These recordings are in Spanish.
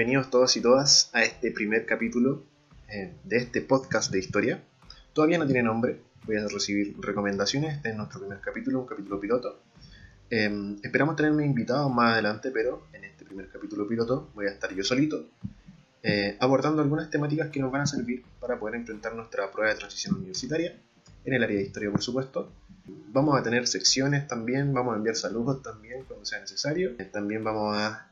bienvenidos todos y todas a este primer capítulo eh, de este podcast de historia. Todavía no tiene nombre, voy a recibir recomendaciones, este es nuestro primer capítulo, un capítulo piloto. Em, esperamos tenerme invitado más adelante, pero en este primer capítulo piloto voy a estar yo solito, eh, abordando algunas temáticas que nos van a servir para poder enfrentar nuestra prueba de transición universitaria, en el área de historia por supuesto. Vamos a tener secciones también, vamos a enviar saludos también cuando sea necesario. También vamos a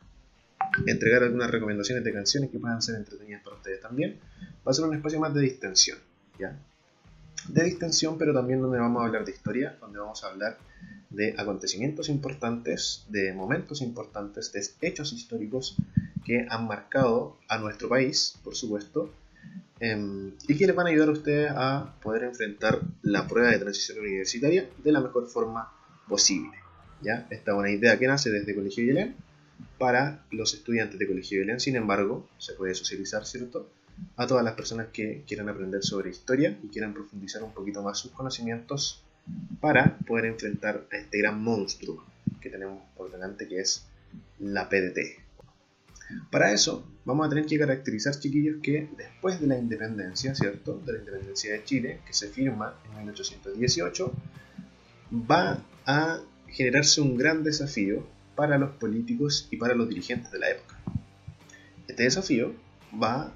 entregar algunas recomendaciones de canciones que puedan ser entretenidas para ustedes también. Va a ser un espacio más de distensión, ¿ya? De distensión, pero también donde vamos a hablar de historia, donde vamos a hablar de acontecimientos importantes, de momentos importantes, de hechos históricos que han marcado a nuestro país, por supuesto, em, y que les van a ayudar a ustedes a poder enfrentar la prueba de transición universitaria de la mejor forma posible. ¿ya? Esta es una idea que nace desde Colegio Yelén para los estudiantes de Colegio Belén. Sin embargo, se puede socializar, ¿cierto? A todas las personas que quieran aprender sobre historia y quieran profundizar un poquito más sus conocimientos para poder enfrentar a este gran monstruo que tenemos por delante, que es la PDT. Para eso, vamos a tener que caracterizar, chiquillos, que después de la independencia, ¿cierto? De la independencia de Chile, que se firma en 1818, va a generarse un gran desafío para los políticos y para los dirigentes de la época. Este desafío va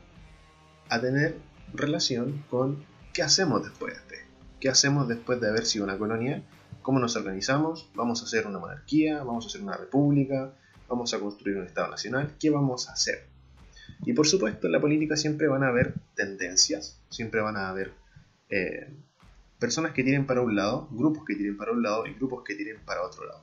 a tener relación con qué hacemos después de este. ¿Qué hacemos después de haber sido una colonia? ¿Cómo nos organizamos? ¿Vamos a hacer una monarquía? ¿Vamos a hacer una república? ¿Vamos a construir un Estado nacional? ¿Qué vamos a hacer? Y por supuesto en la política siempre van a haber tendencias, siempre van a haber eh, personas que tienen para un lado, grupos que tienen para un lado y grupos que tienen para otro lado.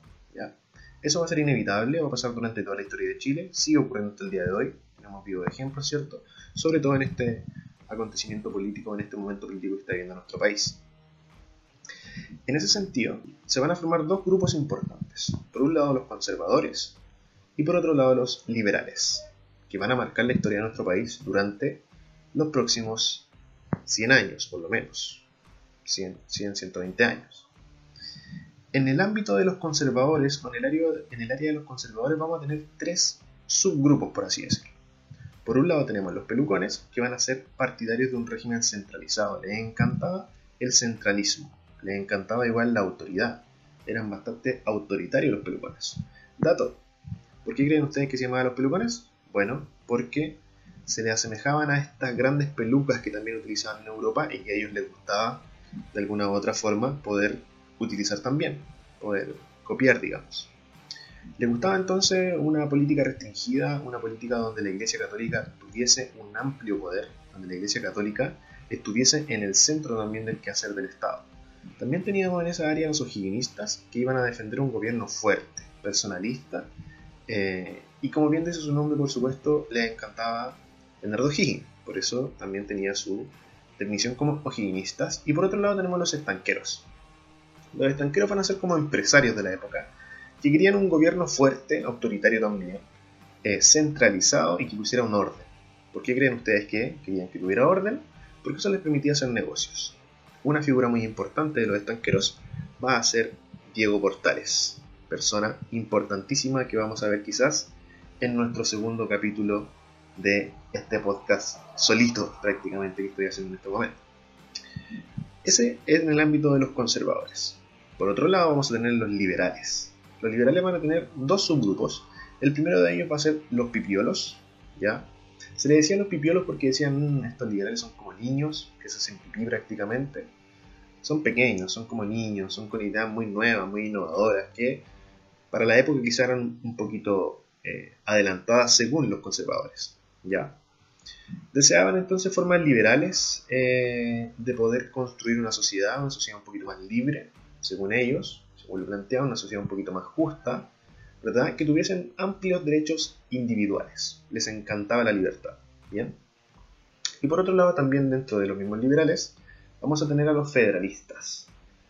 Eso va a ser inevitable, va a pasar durante toda la historia de Chile, sigue ocurriendo hasta el día de hoy, hemos visto ejemplos, ¿cierto? Sobre todo en este acontecimiento político, en este momento político que está viviendo nuestro país. En ese sentido, se van a formar dos grupos importantes. Por un lado los conservadores y por otro lado los liberales, que van a marcar la historia de nuestro país durante los próximos 100 años, por lo menos. 100, 100 120 años. En el ámbito de los conservadores, en el, área, de los conservadores vamos a tener tres subgrupos, por así decirlo. Por un lado tenemos los pelucones, que van a ser partidarios de un régimen centralizado. Les encantaba el centralismo, les encantaba igual la autoridad. Eran bastante autoritarios los pelucones. Dato, ¿por qué creen ustedes que se llamaban los pelucones? Bueno, porque se le asemejaban a estas grandes pelucas que también utilizaban en Europa y que a ellos les gustaba de alguna u otra forma poder utilizar también, poder copiar, digamos. Le gustaba entonces una política restringida, una política donde la Iglesia Católica tuviese un amplio poder, donde la Iglesia Católica estuviese en el centro también del quehacer del Estado. También teníamos en esa área los higienistas que iban a defender un gobierno fuerte, personalista, eh, y como bien dice su nombre, por supuesto, le encantaba Leonardo O'Higgins, por eso también tenía su definición como higienistas. Y por otro lado tenemos los estanqueros, los estanqueros van a ser como empresarios de la época, que querían un gobierno fuerte, autoritario también, eh, centralizado y que pusiera un orden. ¿Por qué creen ustedes que querían que tuviera orden? Porque eso les permitía hacer negocios. Una figura muy importante de los estanqueros va a ser Diego Portales, persona importantísima que vamos a ver quizás en nuestro segundo capítulo de este podcast solito prácticamente que estoy haciendo en este momento. Ese es en el ámbito de los conservadores. Por otro lado vamos a tener los liberales. Los liberales van a tener dos subgrupos. El primero de ellos va a ser los pipiolos, ¿ya? Se le decían los pipiolos porque decían, mm, estos liberales son como niños que se hacen pipí prácticamente. Son pequeños, son como niños, son con ideas muy nuevas, muy innovadoras, que para la época quizá eran un poquito eh, adelantadas según los conservadores, ¿ya? Deseaban entonces formas liberales eh, de poder construir una sociedad, una sociedad un poquito más libre, según ellos, según lo planteaban, una sociedad un poquito más justa, ¿verdad? Que tuviesen amplios derechos individuales. Les encantaba la libertad, ¿bien? Y por otro lado, también dentro de los mismos liberales, vamos a tener a los federalistas.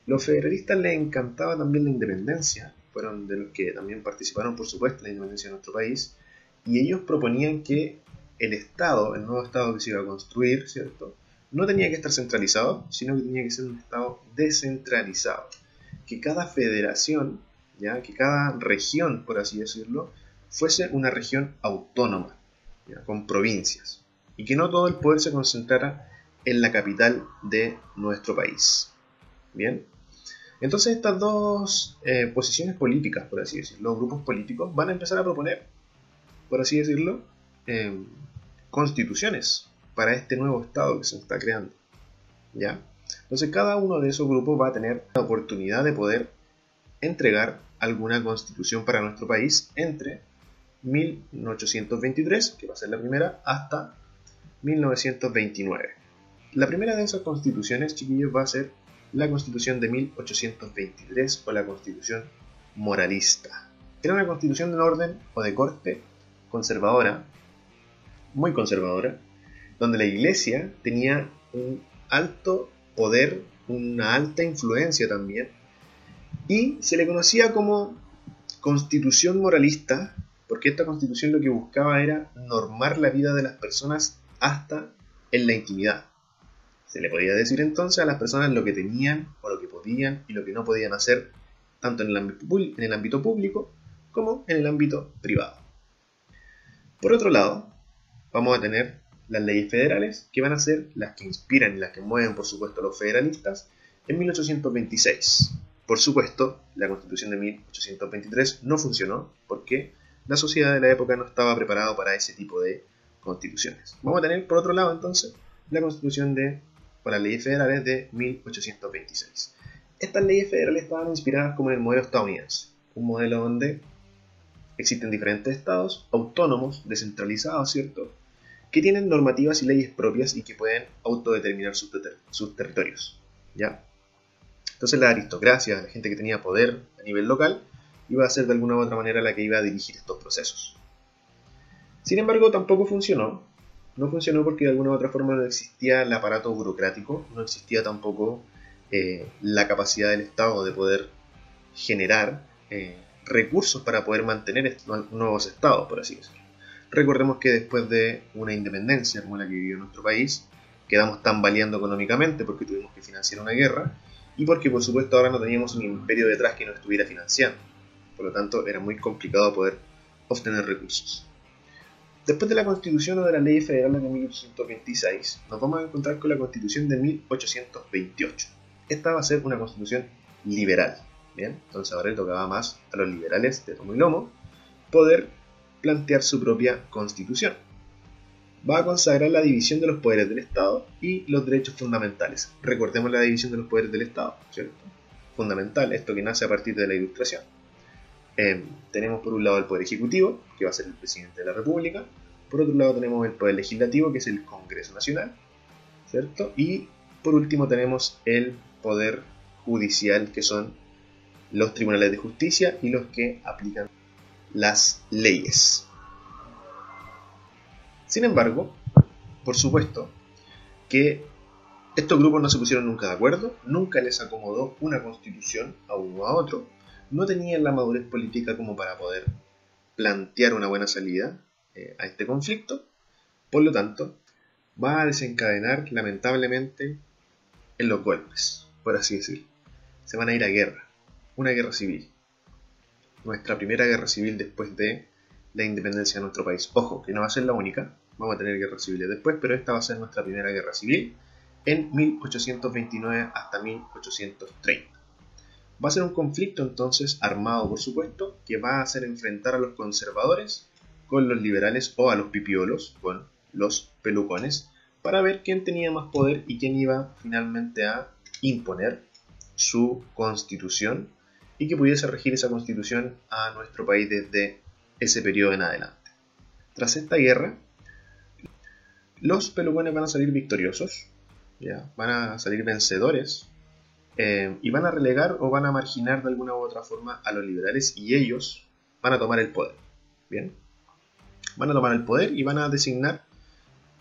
Los federalistas les encantaba también la independencia, fueron de los que también participaron, por supuesto, en la independencia de nuestro país, y ellos proponían que el Estado, el nuevo Estado que se iba a construir, ¿cierto? No tenía que estar centralizado, sino que tenía que ser un Estado descentralizado que cada federación, ¿ya? que cada región, por así decirlo, fuese una región autónoma. con provincias, y que no todo el poder se concentrara en la capital de nuestro país. Bien, entonces estas dos eh, posiciones políticas, por así decirlo, los grupos políticos, van a empezar a proponer, por así decirlo, em, constituciones para este nuevo Estado que se está creando. ¿Ya? Entonces cada uno de esos grupos va a tener la oportunidad de poder entregar alguna constitución para nuestro país entre 1823, que va a ser la primera, hasta 1929. La primera de esas constituciones, chiquillos, va a ser la constitución de 1823 o la constitución moralista. Era una constitución de orden o de corte conservadora, muy conservadora, donde la iglesia tenía un alto poder, una alta influencia también, y se le conocía como constitución moralista, porque esta constitución lo que buscaba era normar la vida de las personas hasta en la intimidad. Se le podía decir entonces a las personas lo que tenían o lo que podían y lo que no podían hacer, tanto en el ámbito, en el ámbito público como en el ámbito privado. Por otro lado, vamos a tener las leyes federales, que van a ser las que inspiran y las que mueven, por supuesto, a los federalistas, en 1826. Por supuesto, la constitución de 1823 no funcionó porque la sociedad de la época no estaba preparada para ese tipo de constituciones. Vamos a tener, por otro lado, entonces, la constitución de, o las leyes federales de 1826. Estas leyes federales estaban inspiradas como en el modelo estadounidense, un modelo donde existen diferentes estados autónomos, descentralizados, ¿cierto? Que tienen normativas y leyes propias y que pueden autodeterminar sus, sus territorios. ¿ya? Entonces la aristocracia, la gente que tenía poder a nivel local, iba a ser de alguna u otra manera la que iba a dirigir estos procesos. Sin embargo, tampoco funcionó. No funcionó porque de alguna u otra forma no existía el aparato burocrático, no existía tampoco eh, la capacidad del Estado de poder generar eh, recursos para poder mantener estos nuevos estados, por así decirlo. Recordemos que después de una independencia como la que vivió nuestro país, quedamos tambaleando económicamente porque tuvimos que financiar una guerra y porque por supuesto ahora no teníamos un imperio detrás que nos estuviera financiando. Por lo tanto, era muy complicado poder obtener recursos. Después de la Constitución o de la Ley Federal de 1826, nos vamos a encontrar con la Constitución de 1828. Esta va a ser una constitución liberal. Bien, entonces ahora le tocaba más a los liberales de tomo y lomo poder plantear su propia constitución. Va a consagrar la división de los poderes del Estado y los derechos fundamentales. Recordemos la división de los poderes del Estado, ¿cierto? Fundamental, esto que nace a partir de la Ilustración. Em, tenemos por un lado el Poder Ejecutivo, que va a ser el presidente de la República. Por otro lado tenemos el Poder Legislativo, que es el Congreso Nacional, ¿cierto? Y por último tenemos el Poder Judicial, que son los tribunales de justicia y los que aplican las leyes. Sin embargo, por supuesto que estos grupos no se pusieron nunca de acuerdo, nunca les acomodó una constitución a uno a otro, no tenían la madurez política como para poder plantear una buena salida eh, a este conflicto, por lo tanto, va a desencadenar lamentablemente en los golpes, por así decirlo. Se van a ir a guerra, una guerra civil nuestra primera guerra civil después de la independencia de nuestro país. Ojo, que no va a ser la única, vamos a tener guerras civiles después, pero esta va a ser nuestra primera guerra civil en 1829 hasta 1830. Va a ser un conflicto entonces armado, por supuesto, que va a hacer enfrentar a los conservadores con los liberales o a los pipiolos con los pelucones para ver quién tenía más poder y quién iba finalmente a imponer su constitución y que pudiese regir esa constitución a nuestro país desde ese periodo en adelante. Tras esta guerra, los pelucones van a salir victoriosos, van a salir vencedores eh, y van a relegar o van a marginar de alguna u otra forma a los liberales y ellos van a tomar el poder. Bien, van a tomar el poder y van a designar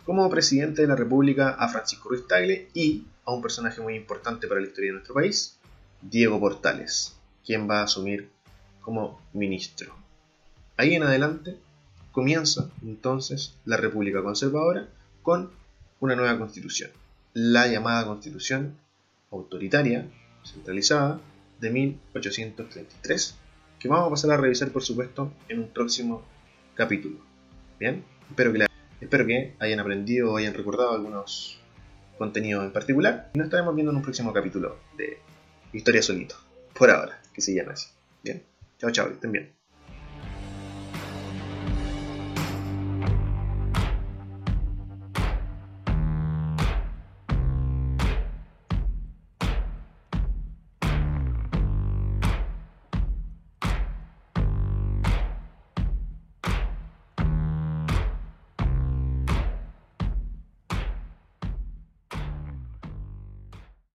como presidente de la República a Francisco Ruiz Tagle y a un personaje muy importante para la historia de nuestro país, Diego Portales, quién va a asumir como ministro. Ahí en adelante comienza entonces la República Conservadora con una nueva constitución, la llamada constitución autoritaria, centralizada, de 1833, que vamos a pasar a revisar por supuesto en un próximo capítulo. Bien, espero que. Espero que hayan aprendido o hayan recordado algunos contenidos en particular. Y nos estaremos viendo en un próximo capítulo de Historia Solito. Por ahora, que se llama así. Bien. Chao, chao, estén bien.